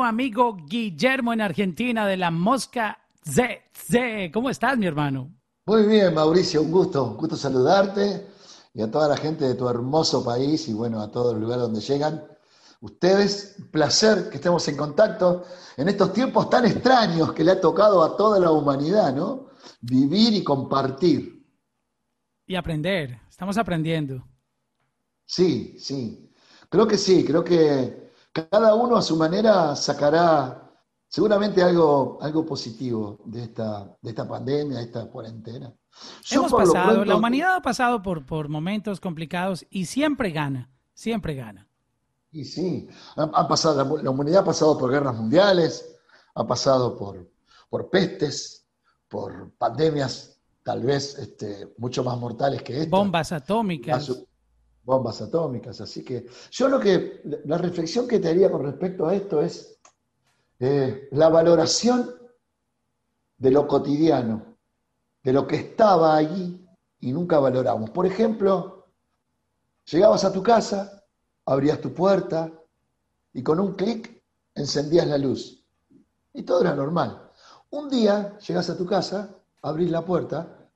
nuevo amigo Guillermo en Argentina de la Mosca Z. ¿Cómo estás, mi hermano? Muy bien, Mauricio, un gusto, un gusto saludarte y a toda la gente de tu hermoso país y bueno, a todos los lugares donde llegan. Ustedes, placer que estemos en contacto en estos tiempos tan extraños que le ha tocado a toda la humanidad, ¿no? Vivir y compartir. Y aprender, estamos aprendiendo. Sí, sí. Creo que sí, creo que cada uno a su manera sacará seguramente algo, algo positivo de esta, de esta pandemia, de esta cuarentena. Hemos pasado, la humanidad ha pasado por, por momentos complicados y siempre gana, siempre gana. Y sí, ha, pasado, la, humanidad ha pasado por guerras mundiales, ha pasado por, por pestes, por pandemias tal vez este, mucho más mortales que esta. Bombas atómicas. Bombas atómicas. Así que yo lo que, la reflexión que te haría con respecto a esto es eh, la valoración de lo cotidiano, de lo que estaba allí y nunca valoramos. Por ejemplo, llegabas a tu casa, abrías tu puerta y con un clic encendías la luz. Y todo era normal. Un día llegas a tu casa, abrís la puerta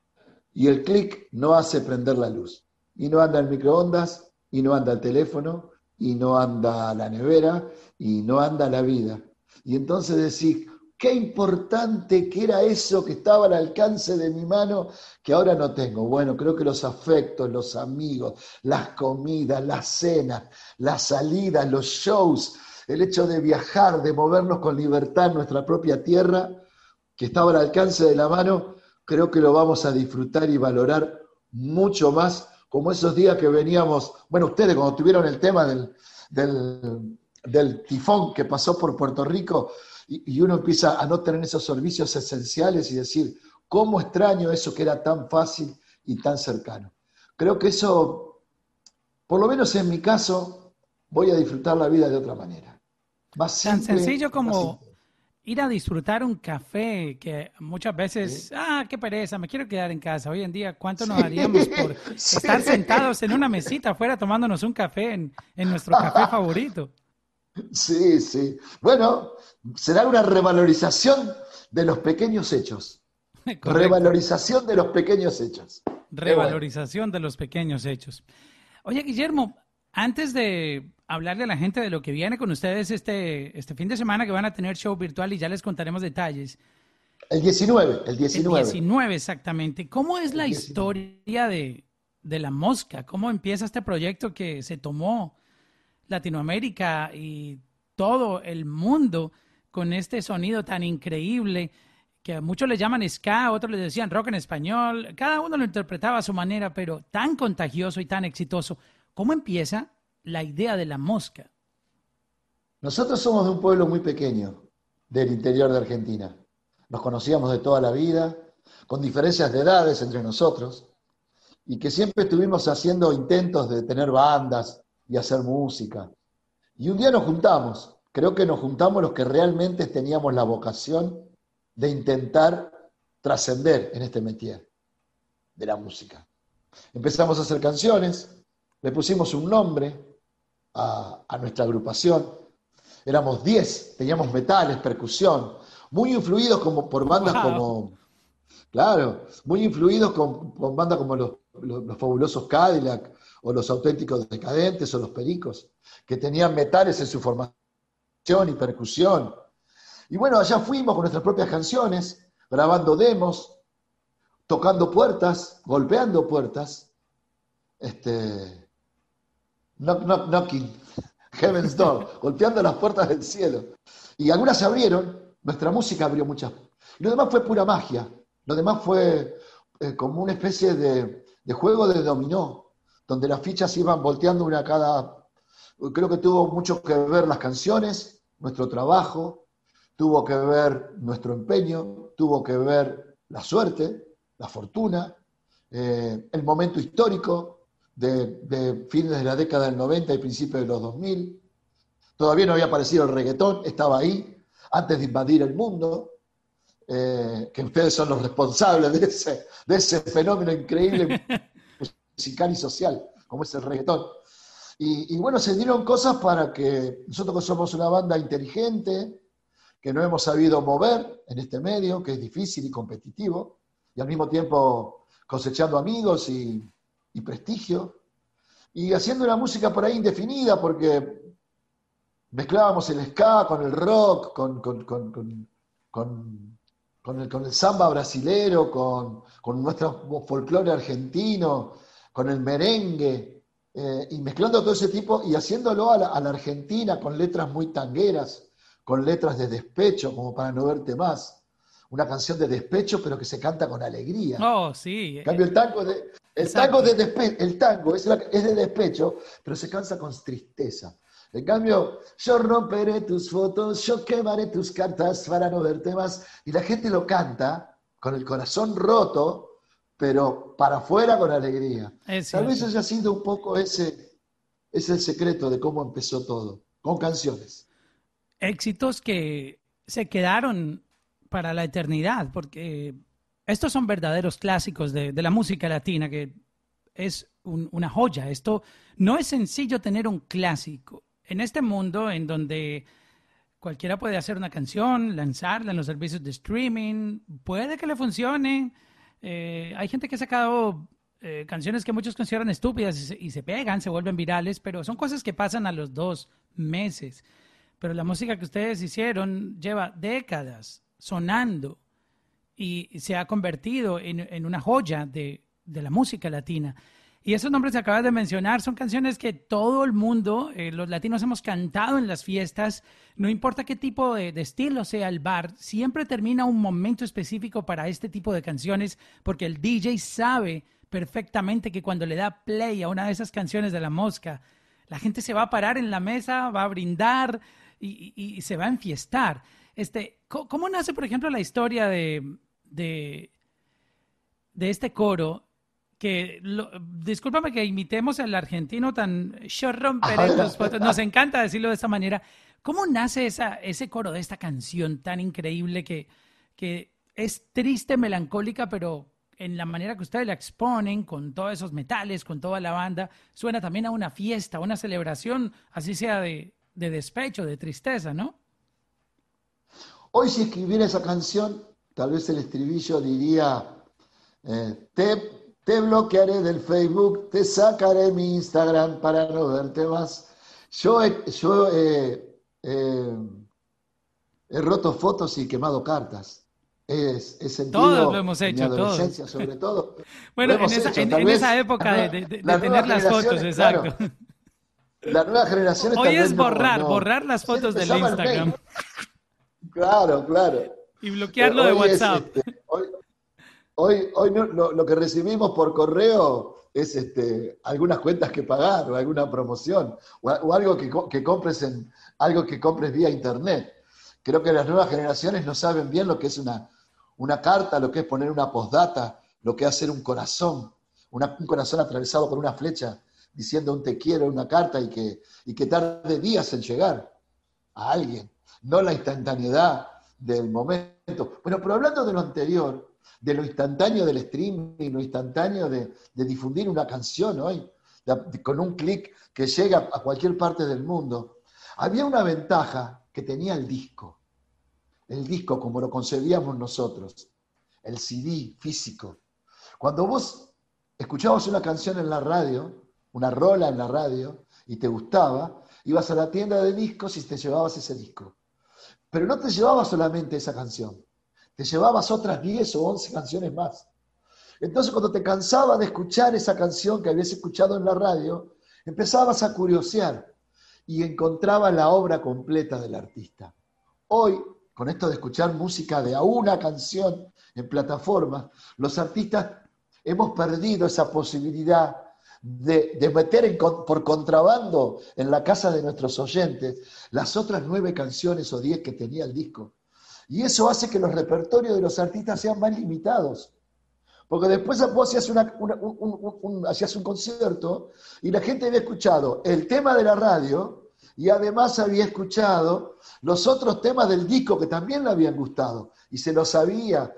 y el clic no hace prender la luz. Y no anda el microondas, y no anda el teléfono, y no anda la nevera, y no anda la vida. Y entonces decís, qué importante que era eso que estaba al alcance de mi mano que ahora no tengo. Bueno, creo que los afectos, los amigos, las comidas, las cenas, las salidas, los shows, el hecho de viajar, de movernos con libertad en nuestra propia tierra, que estaba al alcance de la mano, creo que lo vamos a disfrutar y valorar mucho más, como esos días que veníamos, bueno, ustedes cuando tuvieron el tema del, del del tifón que pasó por Puerto Rico y, uno empieza a no tener esos servicios esenciales y decir, ¿cómo extraño eso que era tan fácil y tan cercano? Creo que eso, por lo menos en mi caso, voy a disfrutar la vida de otra manera. Más tan sencillo como ir a disfrutar un café, que muchas veces, ah, qué pereza, me quiero quedar en casa. Hoy en día, ¿cuánto nos haríamos por estar sentados en una mesita afuera tomándonos un café en, en nuestro café favorito? Sí, sí. Bueno, será una revalorización de los pequeños hechos. Revalorización de los pequeños hechos. Revalorización de los pequeños hechos. Oye, Guillermo, antes de hablarle a la gente de lo que viene con ustedes este, este fin de semana, que van a tener show virtual y ya les contaremos detalles. El 19, el 19. El 19, exactamente. ¿Cómo es la historia de, de la mosca? ¿Cómo empieza este proyecto que se tomó Latinoamérica y todo el mundo con este sonido tan increíble que a muchos le llaman ska, otros le decían rock en español, cada uno lo interpretaba a su manera, pero tan contagioso y tan exitoso. ¿Cómo empieza la idea de la mosca? Nosotros somos de un pueblo muy pequeño del interior de Argentina. Nos conocíamos de toda la vida, con diferencias de edades entre nosotros, y que siempre estuvimos haciendo intentos de tener bandas, y hacer música. Y un día nos juntamos, creo que nos juntamos los que realmente teníamos la vocación de intentar trascender en este métier de la música. Empezamos a hacer canciones, le pusimos un nombre a, nuestra agrupación, éramos 10, teníamos metales, percusión, muy influidos como, por bandas como, claro, muy influidos con, bandas como los, los fabulosos Cadillac, o los auténticos decadentes o los pericos, que tenían metales en su formación y percusión. Y bueno, allá fuimos con nuestras propias canciones, grabando demos, tocando puertas, golpeando puertas, este, knock, knock, knocking, heaven's door, golpeando las puertas del cielo. Y algunas se abrieron, nuestra música abrió muchas. Y lo demás fue pura magia, lo demás fue eh, como una especie de, juego de dominó, donde las fichas iban volteando una cada... Creo que tuvo mucho que ver las canciones, nuestro trabajo, tuvo que ver nuestro empeño, tuvo que ver la suerte, la fortuna, eh, el momento histórico de, fines de la década del 90 y principios de los 2000. Todavía no había aparecido el reggaetón, estaba ahí, antes de invadir el mundo, eh, que ustedes son los responsables de ese, de ese fenómeno increíble musical y social, como es el reggaetón. Y, bueno, se dieron cosas para que nosotros somos una banda inteligente, que no hemos sabido mover en este medio, que es difícil y competitivo, y al mismo tiempo cosechando amigos y, prestigio, y haciendo una música por ahí indefinida, porque mezclábamos el ska con el rock, con, con, el, samba brasilero, con, nuestro folclore argentino, con el merengue, eh, y mezclando todo ese tipo y haciéndolo a la, Argentina con letras muy tangueras, con letras de despecho, como para no verte más. Una canción de despecho, pero que se canta con alegría. Oh, sí. En cambio, el tango, de, el tango, de, el tango es, es de despecho, pero se cansa con tristeza. En cambio, yo romperé tus fotos, yo quemaré tus cartas para no verte más. Y la gente lo canta con el corazón roto, pero para afuera con alegría. Tal vez haya sido un poco ese, es el secreto de cómo empezó todo, con canciones. Éxitos que se quedaron para la eternidad, porque estos son verdaderos clásicos de, la música latina, que es una joya. Esto no es sencillo tener un clásico. En este mundo en donde cualquiera puede hacer una canción, lanzarla en los servicios de streaming, puede que le funcione, eh, hay gente que ha sacado eh, canciones que muchos consideran estúpidas y se, pegan, se vuelven virales, pero son cosas que pasan a los dos meses. Pero la música que ustedes hicieron lleva décadas sonando y se ha convertido en, una joya de la música latina. Y esos nombres que acabas de mencionar son canciones que todo el mundo, eh, los latinos, hemos cantado en las fiestas. No importa qué tipo de, estilo sea el bar, siempre termina un momento específico para este tipo de canciones, porque el DJ sabe perfectamente que cuando le da play a una de esas canciones de la mosca, la gente se va a parar en la mesa, va a brindar y, se va a enfiestar. Este, ¿cómo, nace, por ejemplo, la historia de, de, de este coro? que discúlpame que imitemos al argentino tan yo romperé tus fotos. Nos encanta decirlo de esta manera. ¿Cómo nace esa, ese coro de esta canción tan increíble que, que es triste, melancólica, pero en la manera que ustedes la exponen, con todos esos metales, con toda la banda, suena también a una fiesta, a una celebración, así sea de, de despecho, de tristeza, ¿no? Hoy si escribiera esa canción, tal vez el estribillo diría, eh, te te bloquearé del Facebook, te sacaré mi Instagram para no verte más. Yo he, yo he, roto fotos y quemado cartas. Es, sentido todos lo hemos hecho, adolescencia, sobre todo. bueno, en esa, en, esa, época de, tener las fotos, exacto. la nueva generación Hoy es borrar, borrar las fotos del Instagram. Claro, claro. Y bloquearlo de WhatsApp. Este, Hoy, hoy lo, que recibimos por correo es este, algunas cuentas que pagar o alguna promoción o, algo que, compres en algo que compres vía internet. Creo que las nuevas generaciones no saben bien lo que es una, una carta, lo que es poner una postdata, lo que es hacer un corazón, un corazón atravesado por una flecha diciendo un te quiero, una carta y que, y que tarde días en llegar a alguien, no la instantaneidad del momento. Bueno, pero hablando de lo anterior, de lo instantáneo del streaming, lo instantáneo de, difundir una canción hoy, con un clic que llega a cualquier parte del mundo. Había una ventaja que tenía el disco, el disco como lo concebíamos nosotros, el CD físico. Cuando vos escuchabas una canción en la radio, una rola en la radio, y te gustaba, ibas a la tienda de discos y te llevabas ese disco. Pero no te llevabas solamente esa canción, te llevabas otras 10 o 11 canciones más. Entonces cuando te cansaba de escuchar esa canción que habías escuchado en la radio, empezabas a curiosear y encontrabas la obra completa del artista. Hoy, con esto de escuchar música de a una canción en plataformas, los artistas hemos perdido esa posibilidad de, meter por contrabando en la casa de nuestros oyentes las otras nueve canciones o diez que tenía el disco y eso hace que los repertorios de los artistas sean más limitados. Porque después vos hacías, un, hacías un concierto y la gente había escuchado el tema de la radio y además había escuchado los otros temas del disco que también le habían gustado y se lo sabía.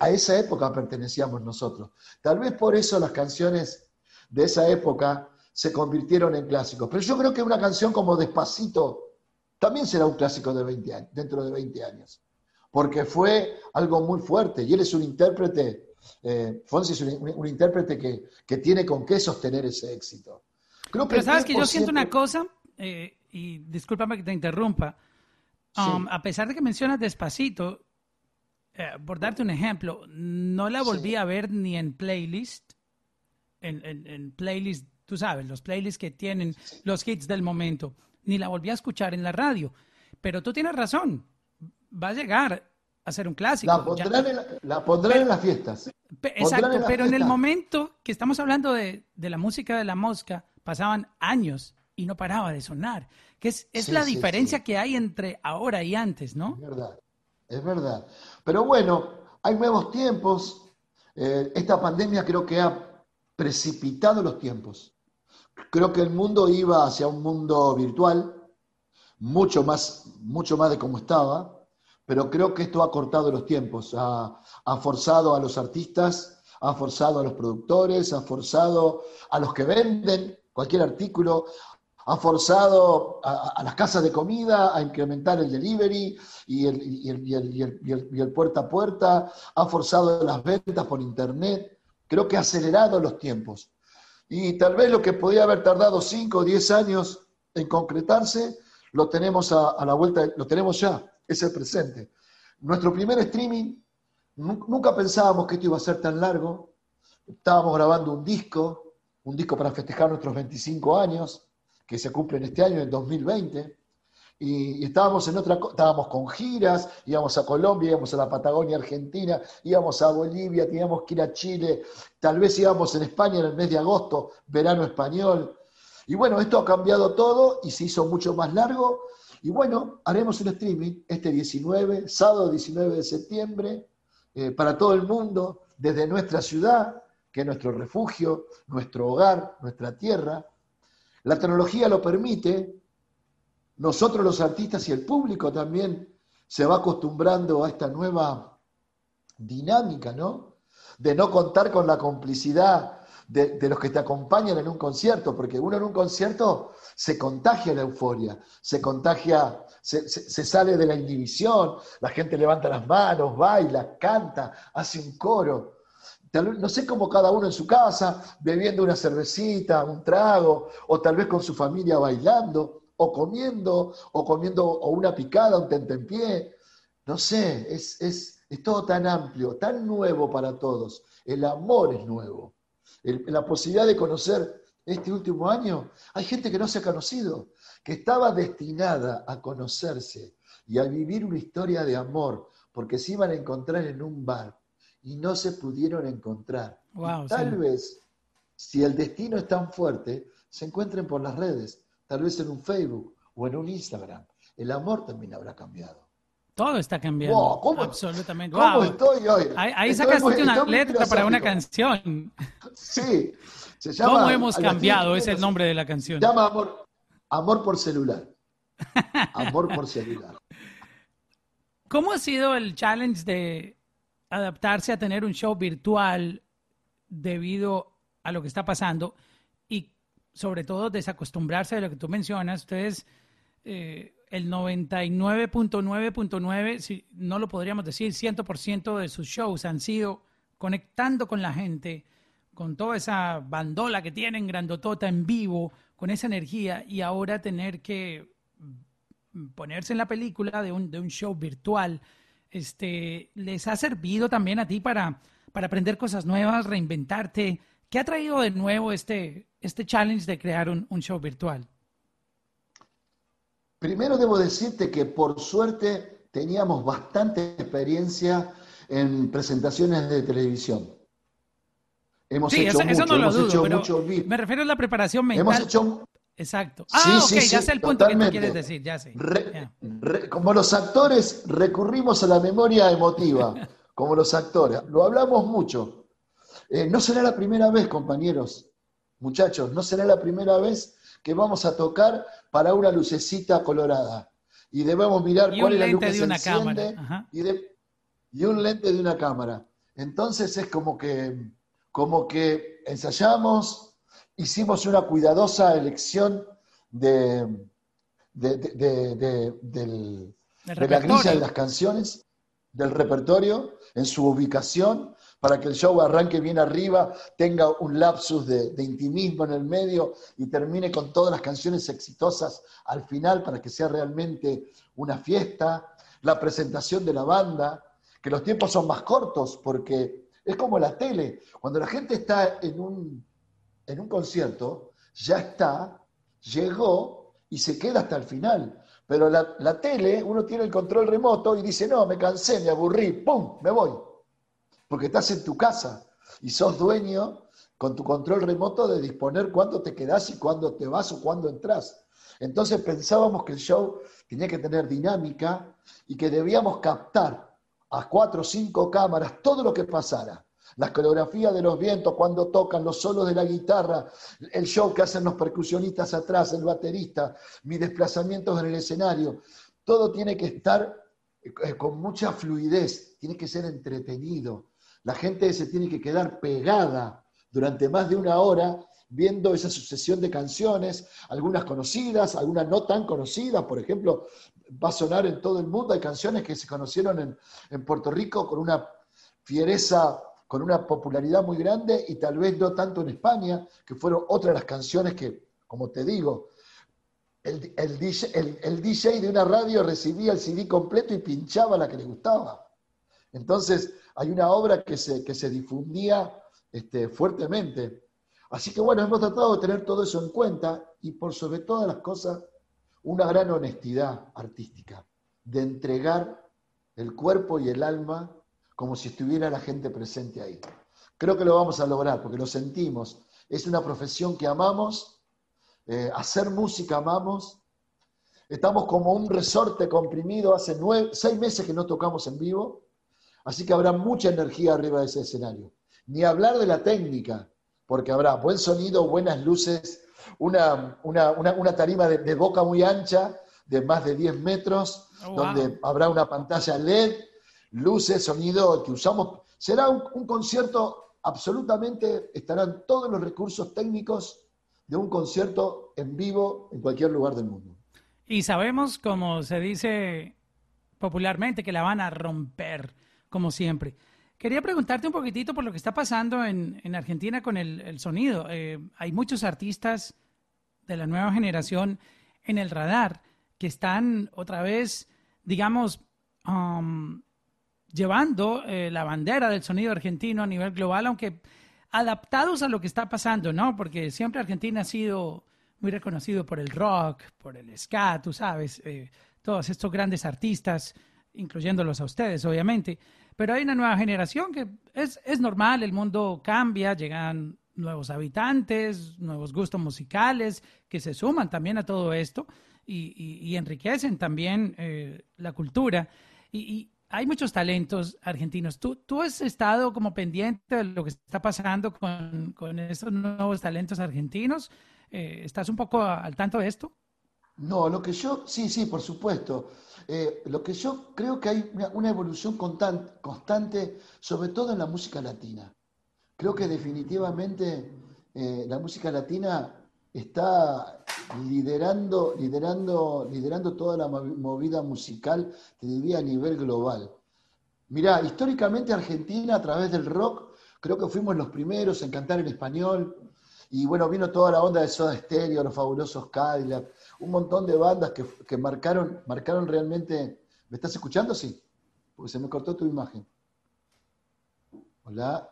A esa época pertenecíamos nosotros. Tal vez por eso las canciones de esa época se convirtieron en clásicos. Pero yo creo que una canción como Despacito también será un clásico de 20 años, dentro de 20 años, porque fue algo muy fuerte y él es un intérprete, eh, Fonsi es un, intérprete que, tiene con qué sostener ese éxito. Creo Pero sabes que yo siento una cosa, eh, y discúlpame que te interrumpa, um, a pesar de que mencionas Despacito, eh, por darte un ejemplo, no la volví a ver ni en playlist, en, en, playlist, tú sabes, los playlists que tienen los hits del momento, ni la volví a escuchar en la radio. Pero tú tienes razón, va a llegar a ser un clásico. La pondrán, en, las fiestas. exacto, pero en el momento que estamos hablando de, la música de la mosca, pasaban años y no paraba de sonar. Que es, es la diferencia que hay entre ahora y antes, ¿no? Es verdad es verdad. Pero bueno, hay nuevos tiempos. Eh, esta pandemia creo que ha precipitado los tiempos. Creo que el mundo iba hacia un mundo virtual, mucho más, mucho más de como estaba, pero creo que esto ha cortado los tiempos, ha, ha forzado a los artistas, ha forzado a los productores, ha forzado a los que venden cualquier artículo, ha forzado a, las casas de comida a incrementar el delivery y el, puerta a puerta, ha forzado las ventas por internet, creo que ha acelerado los tiempos. Y tal vez lo que podía haber tardado 5 o 10 años en concretarse, lo tenemos a, la vuelta, lo tenemos ya, es el presente. Nuestro primer streaming, nunca pensábamos que esto iba a ser tan largo, estábamos grabando un disco, un disco para festejar nuestros 25 años, que se cumplen este año, en 2020, y, estábamos en otra, estábamos con giras, íbamos a Colombia, íbamos a la Patagonia Argentina, íbamos a Bolivia, teníamos que ir a Chile, tal vez íbamos en España en el mes de agosto, verano español. Y bueno, esto ha cambiado todo y se hizo mucho más largo. Y bueno, haremos un streaming este 19, sábado 19 de septiembre, eh, para todo el mundo, desde nuestra ciudad, que es nuestro refugio, nuestro hogar, nuestra tierra, la tecnología lo permite, nosotros los artistas y el público también se va acostumbrando a esta nueva dinámica, ¿no? De no contar con la complicidad de, los que te acompañan en un concierto, porque uno en un concierto se contagia la euforia, se contagia, se, se, sale de la inhibición, la gente levanta las manos, baila, canta, hace un coro no sé cómo cada uno en su casa, bebiendo una cervecita, un trago, o tal vez con su familia bailando, o comiendo, o comiendo o una picada, un tentempié. No sé, es, es, todo tan amplio, tan nuevo para todos. El amor es nuevo. la posibilidad de conocer este último año, hay gente que no se ha conocido, que estaba destinada a conocerse y a vivir una historia de amor, porque se iban a encontrar en un bar y no se pudieron encontrar. tal vez, si el destino es tan fuerte, se encuentren por las redes, tal vez en un Facebook o en un Instagram. El amor también habrá cambiado. Todo está cambiando. ¿cómo, Absolutamente. ¿Cómo estoy hoy? Ahí, sacaste una letra para una canción. Sí. Se llama, ¿Cómo hemos cambiado? Es el nombre de la canción. Se llama Amor, amor por celular. Amor por celular. ¿Cómo ha sido el challenge de adaptarse a tener un show virtual debido a lo que está pasando sobre todo desacostumbrarse de lo que tú mencionas. Ustedes, eh, el 99.9.9, si no lo podríamos decir, 100% de sus shows han sido conectando con la gente, con toda esa bandola que tienen grandotota en vivo, con esa energía y ahora tener que ponerse en la película de un, de un show virtual este, les ha servido también a ti para, para aprender cosas nuevas, reinventarte. ¿Qué ha traído de nuevo este, este challenge de crear un, show virtual? Primero debo decirte que por suerte teníamos bastante experiencia en presentaciones de televisión. Hemos hecho mucho, no hemos hecho mucho me refiero a la preparación mental. Hemos hecho Exacto. Ah, ok, ya sé el punto que tú quieres decir, ya sé. como los actores recurrimos a la memoria emotiva, como los actores, lo hablamos mucho. Eh, no será la primera vez, compañeros, muchachos, no será la primera vez que vamos a tocar para una lucecita colorada. Y debemos mirar cuál es la luz que se una enciende y, y un lente de una cámara. Entonces es como que, como que ensayamos, hicimos una cuidadosa elección de, de, la grilla de las canciones, del repertorio, en su ubicación, para que el show arranque bien arriba, tenga un lapsus de, intimismo en el medio y termine con todas las canciones exitosas al final para que sea realmente una fiesta. La presentación de la banda, que los tiempos son más cortos porque es como la tele. Cuando la gente está en un, en un concierto, ya está, llegó y se queda hasta el final. Pero la, la, tele, uno tiene el control remoto y dice, no, me cansé, me aburrí, ¡pum! Me voy. Porque estás en tu casa y sos dueño con tu control remoto de disponer cuándo te quedás y cuándo te vas o cuándo entras. Entonces pensábamos que el show tenía que tener dinámica y que debíamos captar a cuatro o cinco cámaras todo lo que pasara. La coreografía de los vientos, cuando tocan los solos de la guitarra, el show que hacen los percusionistas atrás, el baterista, mis desplazamientos en el escenario, todo tiene que estar eh, con mucha fluidez, tiene que ser entretenido. La gente se tiene que quedar pegada durante más de una hora viendo esa sucesión de canciones, algunas conocidas, algunas no tan conocidas, por ejemplo, va a sonar en todo el mundo, hay canciones que se conocieron en, en Puerto Rico con una fiereza, con una popularidad muy grande y tal vez no tanto en España, que fueron otras de las canciones que, como te digo, el, el, DJ, el, DJ, de una radio recibía el CD completo y pinchaba la que le gustaba. Entonces, hay una obra que se, que se difundía este, fuertemente. Así que bueno, hemos tratado de tener todo eso en cuenta y por sobre todas las cosas, una gran honestidad artística, de entregar el cuerpo y el alma como si estuviera la gente presente ahí. Creo que lo vamos a lograr porque lo sentimos. Es una profesión que amamos, eh, hacer música amamos. Estamos como un resorte comprimido, hace seis meses que no tocamos en vivo, así que habrá mucha energía arriba de ese escenario. Ni hablar de la técnica, porque habrá buen sonido, buenas luces, una, una, tarima de, boca muy ancha, de más de 10 metros, oh, donde habrá una pantalla LED, luces, sonido que usamos. Será un, concierto absolutamente, estarán todos los recursos técnicos de un concierto en vivo en cualquier lugar del mundo. Y sabemos, como se dice popularmente, que la van a romper, como siempre. Quería preguntarte un poquitito por lo que está pasando en, Argentina con el, sonido. Eh, hay muchos artistas de la nueva generación en el radar que están otra vez, digamos, um, llevando eh, la bandera del sonido argentino a nivel global, aunque adaptados a lo que está pasando, ¿no? Porque siempre Argentina ha sido muy reconocido por el rock, por el ska, tú sabes, eh, todos estos grandes artistas, incluyéndolos a ustedes, obviamente. Pero hay una nueva generación que es, es normal, el mundo cambia, llegan nuevos habitantes, nuevos gustos musicales que se suman también a todo esto y, enriquecen también eh, la cultura. Y, hay muchos talentos argentinos. ¿Tú, ¿Tú has estado como pendiente de lo que está pasando con, con estos nuevos talentos argentinos? Eh, ¿Estás un poco al tanto de esto? No, lo que yo, sí, sí, por supuesto. Eh, lo que yo creo que hay una, evolución constante, sobre todo en la música latina. Creo que definitivamente eh, la música latina está liderando, liderando, liderando toda la movida musical, te diría a nivel global. Mirá, históricamente Argentina a través del rock, creo que fuimos los primeros en cantar en español, y bueno, vino toda la onda de Soda Stereo, los fabulosos Cadillac, un montón de bandas que, marcaron, marcaron realmente. ¿Me estás escuchando? Sí. Porque se me cortó tu imagen. Hola.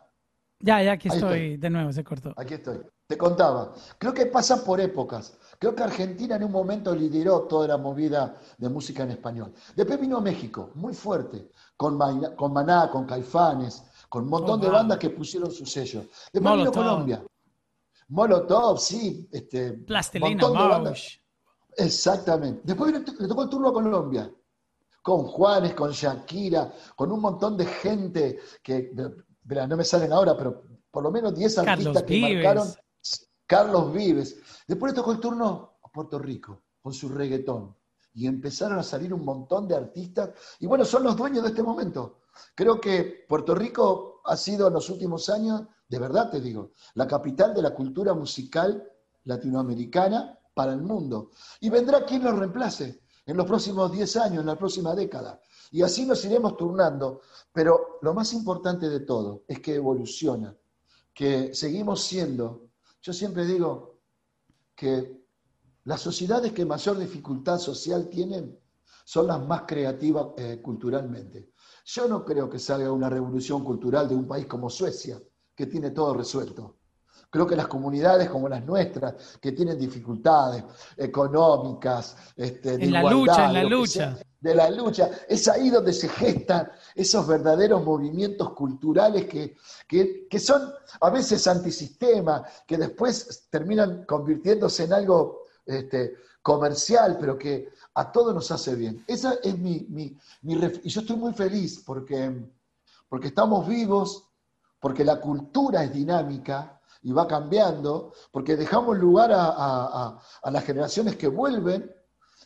Ya, ya aquí estoy, de nuevo, se cortó. Aquí estoy. Te contaba. Creo que pasa por épocas. Creo que Argentina en un momento lideró toda la movida de música en español. Después vino México, muy fuerte, con, con Maná, con Caifanes, con un montón de bandas que pusieron su sello. Después vino Colombia. Molotov, sí. Este, Plastilina, Exactamente. Después le tocó el turno a Colombia, con Juanes, con Shakira, con un montón de gente que, no me salen ahora, pero por lo menos 10 artistas que marcaron. Carlos Vives. Después le tocó el turno a Puerto Rico, con su reggaetón. Y empezaron a salir un montón de artistas. Y bueno, son los dueños de este momento. Creo que Puerto Rico ha sido en los últimos años de verdad te digo, la capital de la cultura musical latinoamericana para el mundo. Y vendrá quien lo reemplace en los próximos 10 años, en la próxima década. Y así nos iremos turnando. Pero lo más importante de todo es que evoluciona, que seguimos siendo. Yo siempre digo que las sociedades que mayor dificultad social tienen son las más creativas eh, culturalmente. Yo no creo que salga una revolución cultural de un país como Suecia, que tiene todo resuelto. Creo que las comunidades como las nuestras, que tienen dificultades económicas, este, de en la lucha, en la lucha. de la lucha, es ahí donde se gestan esos verdaderos movimientos culturales que, que, son a veces antisistema, que después terminan convirtiéndose en algo este, comercial, pero que a todos nos hace bien. Esa es mi, mi, mi y yo estoy muy feliz porque, porque estamos vivos, porque la cultura es dinámica y va cambiando, porque dejamos lugar a, las generaciones que vuelven,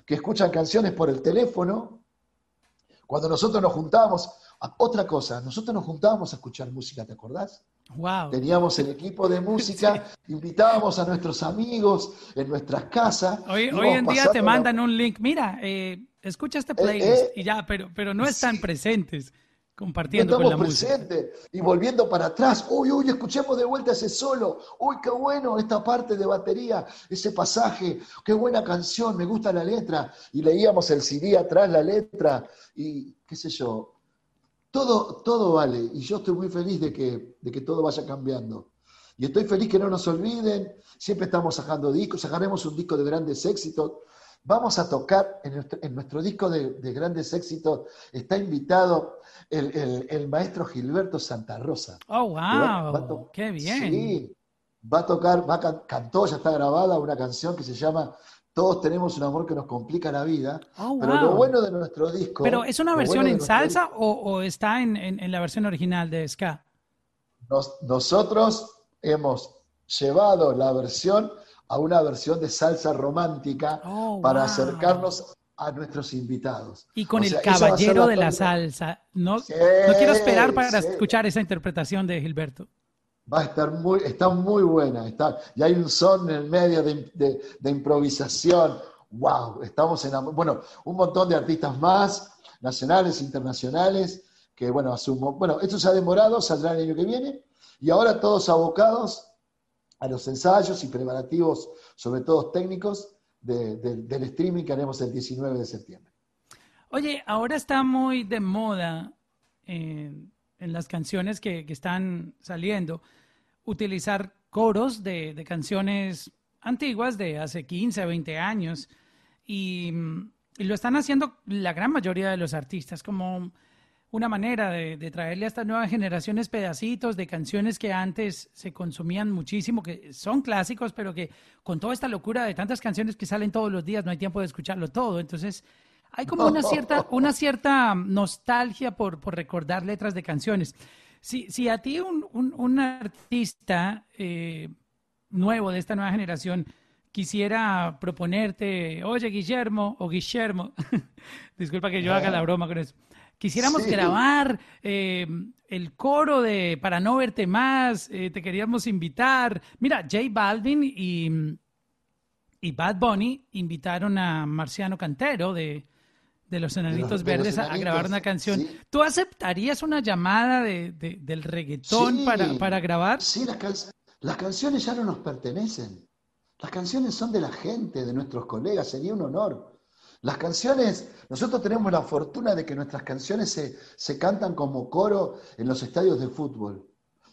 que escuchan canciones por el teléfono. Cuando nosotros nos juntábamos, otra cosa, nosotros nos juntábamos a escuchar música, ¿te acordás? Wow. Teníamos el equipo de música, invitábamos a nuestros amigos en nuestras casas. Hoy, hoy en día te mandan un link, mira, eh, escucha este eh, playlist eh, y ya, pero, pero no están presentes compartiendo con la presentes y volviendo para atrás. Uy, uy, escuchemos de vuelta ese solo. Uy, qué bueno esta parte de batería, ese pasaje. Qué buena canción, me gusta la letra. Y leíamos el CD atrás, la letra. Y qué sé yo. Todo, todo vale. Y yo estoy muy feliz de que, de que todo vaya cambiando. Y estoy feliz que no nos olviden. Siempre estamos sacando discos. Sacaremos un disco de grandes éxitos. Vamos a tocar en nuestro, disco de, grandes éxitos. Está invitado el, maestro Gilberto Santa Rosa. ¡Oh, wow! ¡Qué bien! Sí, va a tocar, va cantó, ya está grabada una canción que se llama Todos tenemos un amor que nos complica la vida. Oh, pero lo bueno de nuestro disco. ¿Pero es una versión en salsa o, está en, la versión original de Ska? nosotros hemos llevado la versión a una versión de salsa romántica oh, para acercarnos a nuestros invitados. Y con el caballero de la salsa. No, no quiero esperar para escuchar esa interpretación de Gilberto. Va a estar muy, está muy buena. Está, y hay un son en el medio de, improvisación. ¡Wow! Estamos en. Bueno, un montón de artistas más, nacionales, internacionales, que bueno, asumo. Bueno, esto se ha demorado, saldrá el año que viene. Y ahora todos abocados a los ensayos y preparativos, sobre todo técnicos, del streaming que haremos el 19 de septiembre. Oye, ahora está muy de moda en, las canciones que, están saliendo utilizar coros de, canciones antiguas de hace 15, 20 años y, y, lo están haciendo la gran mayoría de los artistas como una manera de, traerle a estas nuevas generaciones pedacitos de canciones que antes se consumían muchísimo, que son clásicos, pero que con toda esta locura de tantas canciones que salen todos los días no hay tiempo de escucharlo todo. Entonces, hay como una cierta, una cierta nostalgia por, recordar letras de canciones. Si, si a ti un, artista eh, nuevo de esta nueva generación quisiera proponerte, oye Guillermo o Guillermo, disculpa que yo haga la broma con eso, Quisiéramos grabar eh, el coro de Para no verte más, eh, te queríamos invitar. Mira, J Balvin y, y Bad Bunny invitaron a Marciano Cantero de, Los Enanitos Verdes a, grabar una canción. ¿Tú aceptarías una llamada de, del reggaetón para, para, grabar? Sí, las, las canciones ya no nos pertenecen. Las canciones son de la gente, de nuestros colegas, sería un honor. Las canciones, nosotros tenemos la fortuna de que nuestras canciones se, cantan como coro en los estadios de fútbol,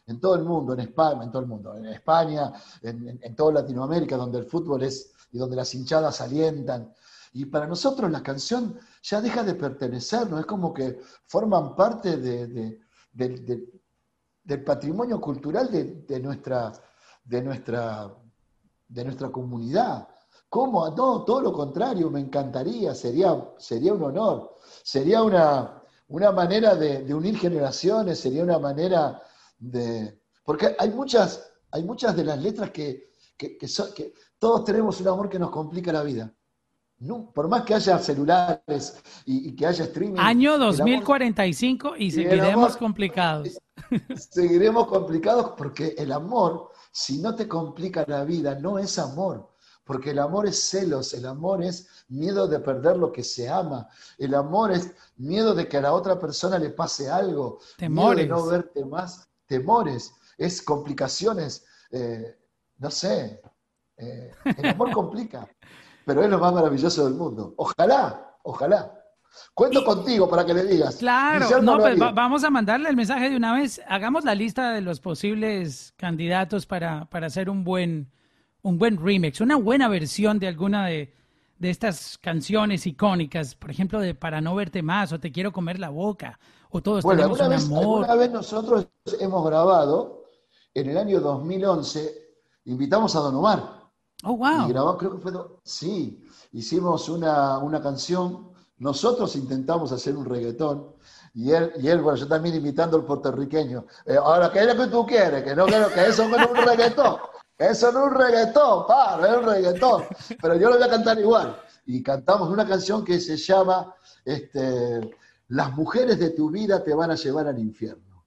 en todo el mundo, en España, en todo el mundo, en España, en, toda Latinoamérica, donde el fútbol es y donde las hinchadas alientan. Y para nosotros la canción ya deja de pertenecernos, es como que forman parte del patrimonio cultural de, nuestra, de, nuestra, de nuestra comunidad. ¿Cómo? No, todo lo contrario, me encantaría, sería, sería un honor, sería una, una manera de, unir generaciones, sería una manera de... Porque hay muchas, hay muchas de las letras que, que, todos tenemos un amor que nos complica la vida. No, por más que haya celulares y, que haya streaming. Año 2045 y seguiremos complicados. seguiremos complicados porque el amor, si no te complica la vida, no es amor. Porque el amor es celos, el amor es miedo de perder lo que se ama, el amor es miedo de que a la otra persona le pase algo, temores. Miedo de no verte más, temores, es complicaciones, eh, no sé, eh, el amor complica, pero es lo más maravilloso del mundo. Ojalá, ojalá. Cuento contigo para que le digas. Claro, no, pues vamos a mandarle el mensaje de una vez. Hagamos la lista de los posibles candidatos para, para hacer un buen, un buen remix, una buena versión de alguna de, estas canciones icónicas, por ejemplo, de Para no verte más o Te quiero comer la boca o Todos bueno, tenemos un vez, amor. Una vez nosotros hemos grabado en el año 2011, invitamos a Don Omar. Oh, wow. Y grabamos, creo que fue, sí, hicimos una, una canción, nosotros intentamos hacer un reggaetón y él, y él, bueno, yo también imitando al puertorriqueño. Eh, ahora, ¿qué es lo que tú quieres? Que no quiero que eso no es un reggaetón. Eso no es un reggaetón, paro, es un reggaetón. Pero yo lo voy a cantar igual. Y cantamos una canción que se llama este, Las mujeres de tu vida te van a llevar al infierno.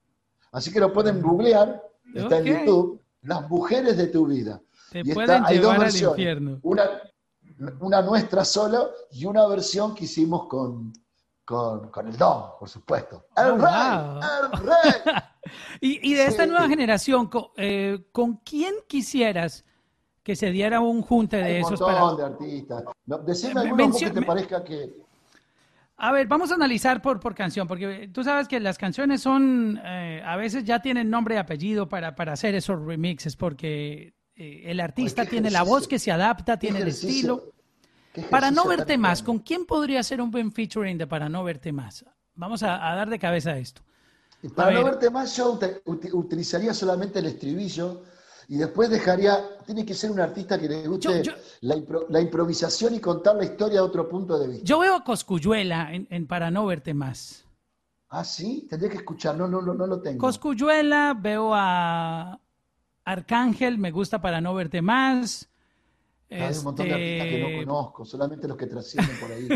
Así que lo pueden googlear, está en YouTube, Las mujeres de tu vida. Te y pueden está, hay dos versiones. Una, una nuestra solo y una versión que hicimos con, con, con el Don, por supuesto. ¡El oh, rey! ¡El rey! y, y, de esta nueva generación, eh, ¿con, quién quisieras que se diera un junte de esos? Un montón de artistas. decime alguno que te parezca que... A ver, vamos a analizar por, por canción, porque tú sabes que las canciones son, eh, a veces ya tienen nombre y apellido para, para hacer esos remixes, porque eh, el artista tiene la voz que se adapta, tiene el estilo. Para no verte más, ¿con quién podría ser un buen featuring de Para no verte más? Vamos a, dar de cabeza a esto. Para no verte más, yo utilizaría solamente el estribillo y después dejaría, tiene que ser un artista que le guste la, improvisación y contar la historia de otro punto de vista. Yo veo a Coscuyuela en, Para no verte más. Ah, sí, tendría que escuchar, no, no, no, no lo tengo. Coscuyuela, veo a Arcángel, me gusta Para no verte más. Hay un montón de artistas que no este, conozco, solamente los que trascienden por ahí.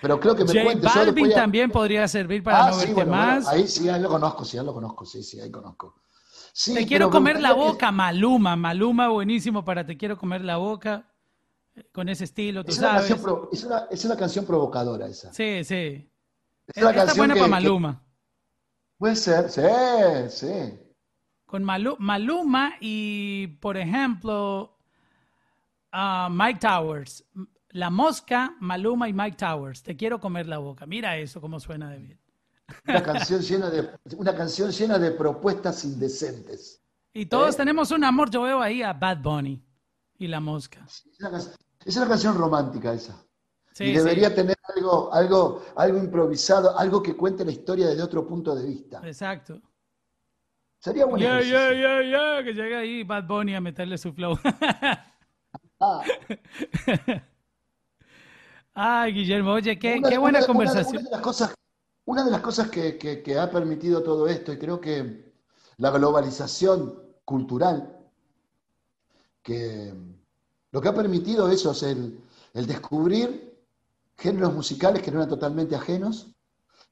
Pero creo que me J Balvin también podría servir para ah, no verte más. ahí sí, ahí lo conozco, sí, ahí lo conozco, sí, sí, ahí conozco. te quiero comer la boca, Maluma. Maluma, buenísimo para Te quiero comer la boca. Con ese estilo, tú es sabes. Una es, una, es, una, canción provocadora esa. Sí, sí. Es una Está buena para Maluma. puede ser, sí, sí. Con Maluma y, por ejemplo, Mike Towers. La Mosca, Maluma y Mike Towers. Te quiero comer la boca. Mira eso, cómo suena de bien. Una canción llena de, una canción llena de propuestas indecentes. Y todos ¿Eh? tenemos un amor. Yo veo ahí a Bad Bunny y La Mosca. Es una, canción romántica esa. y debería tener algo, algo, algo improvisado, algo que cuente la historia desde otro punto de vista. Exacto. Sería bueno. Ya, ya, ya, ya, que llegue ahí Bad Bunny a meterle su flow. Ay, Guillermo, oye, qué, buena conversación. Una, de las cosas, una de las cosas que, ha permitido todo esto, y creo que la globalización cultural, que lo que ha permitido eso es el, el descubrir géneros musicales que no eran totalmente ajenos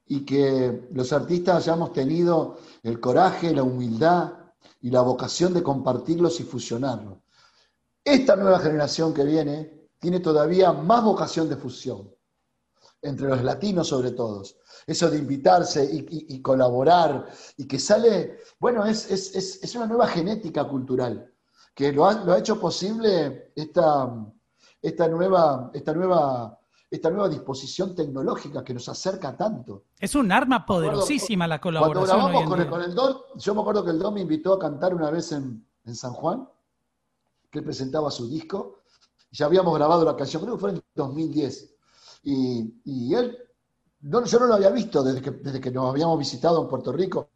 y que los artistas hayamos tenido el coraje, la humildad y la vocación de compartirlos y fusionarlos. Esta nueva generación que viene tiene todavía más vocación de fusión, entre los latinos sobre todo. Eso de invitarse y, colaborar y que sale, bueno, es, una nueva genética cultural que lo ha, hecho posible esta, esta, nueva, esta, nueva, esta nueva disposición tecnológica que nos acerca tanto. Es un arma poderosísima la colaboración. Cuando grabamos con, el Don, yo me acuerdo que el Don me invitó a cantar una vez en, en San Juan que él presentaba su disco. Ya habíamos grabado la canción, creo que fue en 2010. Y, él, no, yo no lo había visto desde que, desde que nos habíamos visitado en Puerto Rico.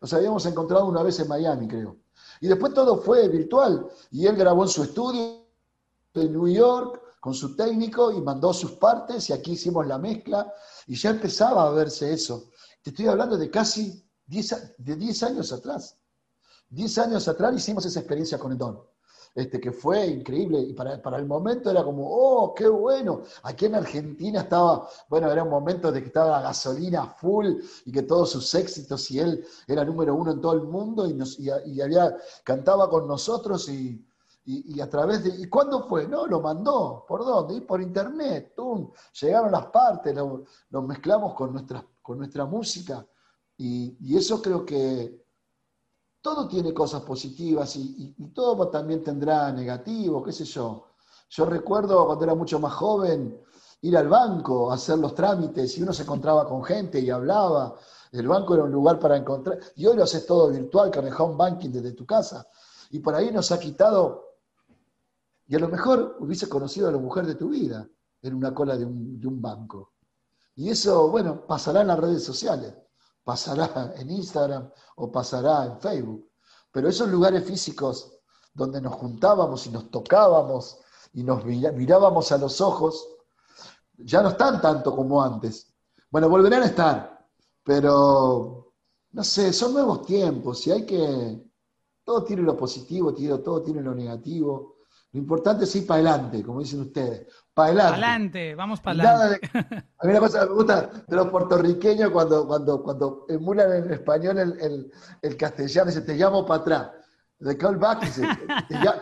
Nos habíamos encontrado una vez en Miami, creo. Y después todo fue virtual. Y él grabó en su estudio en New York con su técnico y mandó sus partes y aquí hicimos la mezcla y ya empezaba a verse eso. Te estoy hablando de casi 10, de 10 años atrás. 10 años atrás hicimos esa experiencia con el Don. Este, que fue increíble y para, para, el momento era como, oh, qué bueno. Aquí en Argentina estaba, bueno, era un momento de que estaba la gasolina full y que todos sus éxitos y él era número uno en todo el mundo y, nos, y, había, cantaba con nosotros y, y, a través de... ¿Y cuándo fue? No, lo mandó. ¿Por dónde? Y por internet. ¡Tum! Llegaron las partes, lo, mezclamos con nuestra, con nuestra música y, y eso creo que todo tiene cosas positivas y, todo también tendrá negativos, qué sé yo. Yo recuerdo cuando era mucho más joven ir al banco a hacer los trámites y uno se encontraba con gente y hablaba. El banco era un lugar para encontrar. Y hoy lo haces todo virtual con el home banking desde tu casa. Y por ahí nos ha quitado. Y a lo mejor hubiese conocido a la mujer de tu vida en una cola de un, de un banco. Y eso, bueno, pasará en las redes sociales pasará en Instagram o pasará en Facebook. Pero esos lugares físicos donde nos juntábamos y nos tocábamos y nos mirábamos a los ojos, ya no están tanto como antes. Bueno, volverán a estar, pero no sé, son nuevos tiempos y hay que... Todo tiene lo positivo, todo tiene lo negativo. Lo importante es ir para adelante, como dicen ustedes. Para adelante. vamos para adelante. a mí una cosa que me gusta de los puertorriqueños cuando, cuando, cuando emulan en español el, el, castellano, dice, te llamo para atrás. De call back, dice,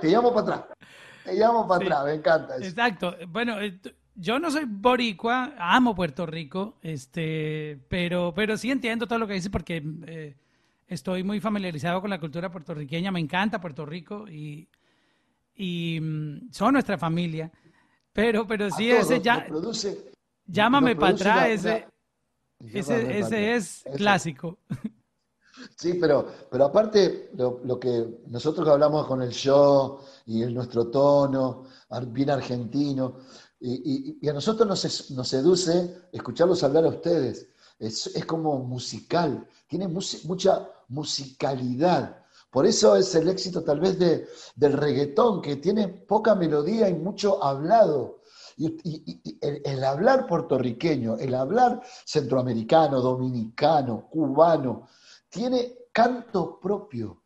te, llamo para atrás. Te llamo para atrás, me encanta eso. Exacto. Bueno, eh, yo no soy boricua, amo Puerto Rico, este, pero, pero sí entiendo todo lo que dices porque eh, estoy muy familiarizado con la cultura puertorriqueña, me encanta Puerto Rico y, y mm, son nuestra familia. Pero, pero sí, ese ya. llámame para atrás, ese, ese, ese es clásico. Sí, pero, pero aparte, lo, que nosotros hablamos con el show y el, nuestro tono, bien argentino, y, a nosotros nos, nos, seduce escucharlos hablar a ustedes. Es, es como musical, tiene mucha musicalidad. Por eso es el éxito tal vez de, del reggaetón, que tiene poca melodía y mucho hablado. Y, el, hablar puertorriqueño, el hablar centroamericano, dominicano, cubano, tiene canto propio.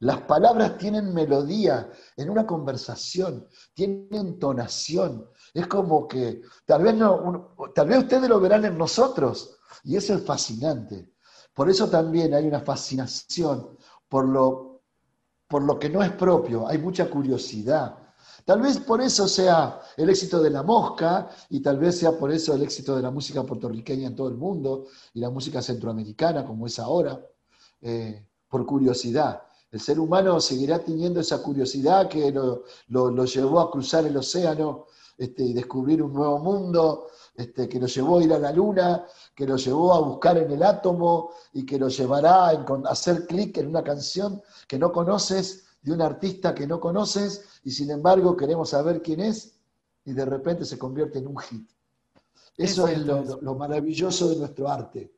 Las palabras tienen melodía en una conversación, tienen entonación. Es como que tal vez, no, tal vez ustedes lo verán en nosotros y eso es fascinante. Por eso también hay una fascinación por lo, por lo que no es propio, hay mucha curiosidad. Tal vez por eso sea el éxito de la mosca y tal vez sea por eso el éxito de la música puertorriqueña en todo el mundo y la música centroamericana como es ahora, eh, por curiosidad. El ser humano seguirá teniendo esa curiosidad que lo, lo, llevó a cruzar el océano este, y descubrir un nuevo mundo, este, que lo llevó a ir a la luna, que lo llevó a buscar en el átomo y que lo llevará a hacer clic en una canción que no conoces, de un artista que no conoces, y sin embargo queremos saber quién es, y de repente se convierte en un hit. Eso es, lo, maravilloso de nuestro arte.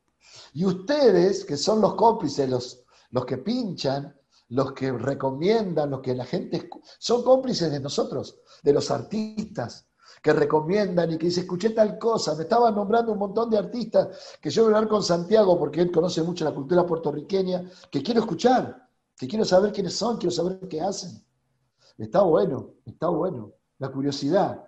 Y ustedes, que son los cómplices, los, los que pinchan, los que recomiendan, los que la gente... Son cómplices de nosotros, de los artistas, que recomiendan y que dice, escuché tal cosa, me estaban nombrando un montón de artistas que yo voy a hablar con Santiago porque él conoce mucho la cultura puertorriqueña, que quiero escuchar, que quiero saber quiénes son, quiero saber qué hacen. Está bueno, está bueno. La curiosidad.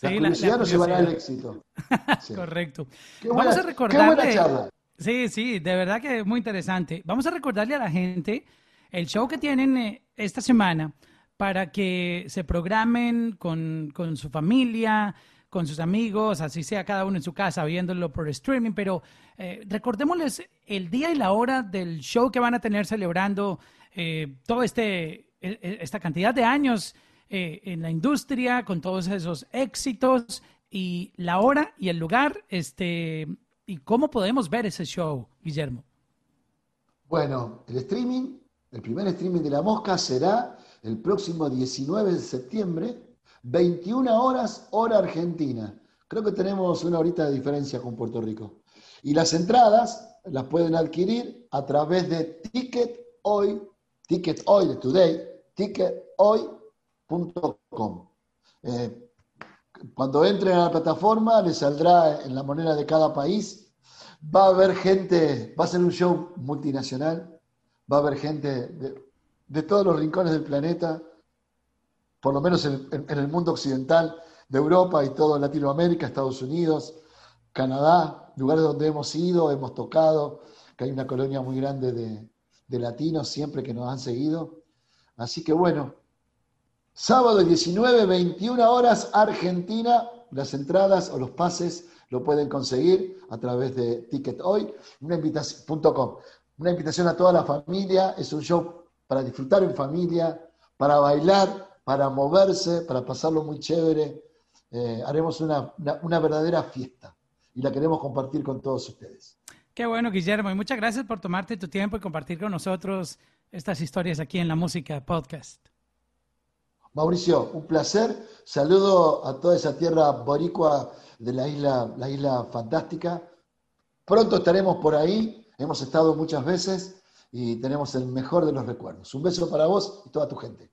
la curiosidad nos llevará al éxito. Correcto. Vamos a recordarle. Sí, sí, de verdad que es muy interesante. Vamos a recordarle a la gente el show que tienen eh, esta semana para que se programen con, su familia, con sus amigos, así sea cada uno en su casa viéndolo por streaming, pero eh, recordémosles el día y la hora del show que van a tener celebrando eh, todo este e, e, esta cantidad de años eh, en la industria con todos esos éxitos y la hora y el lugar, este y cómo podemos ver ese show, Guillermo. Bueno, el streaming, el primer streaming de la mosca será el próximo 19 de septiembre, 21 horas, hora argentina. Creo que tenemos una horita de diferencia con Puerto Rico. Y las entradas las pueden adquirir a través de Ticket Hoy, Ticket Hoy de Today, tickethoy.com. Eh, cuando entren a la plataforma, les saldrá en la moneda de cada país. Va a haber gente, va a ser un show multinacional, va a haber gente de todos los rincones del planeta por lo menos en, el mundo occidental de Europa y todo Latinoamérica, Estados Unidos, Canadá, lugares donde hemos ido, hemos tocado, que hay una colonia muy grande de, latinos siempre que nos han seguido. Así que bueno, sábado 19, 21 horas, Argentina, las entradas o los pases lo pueden conseguir a través de Ticket Hoy. Una invitación a toda la familia, es un show para disfrutar en familia, para bailar, para moverse, para pasarlo muy chévere. Eh, haremos una, una verdadera fiesta y la queremos compartir con todos ustedes. Qué bueno, Guillermo, y muchas gracias por tomarte tu tiempo y compartir con nosotros estas historias aquí en la música podcast. Mauricio, un placer. Saludo a toda esa tierra boricua de la isla, la isla fantástica. Pronto estaremos por ahí. Hemos estado muchas veces y tenemos el mejor de los recuerdos. Un beso para vos y toda tu gente.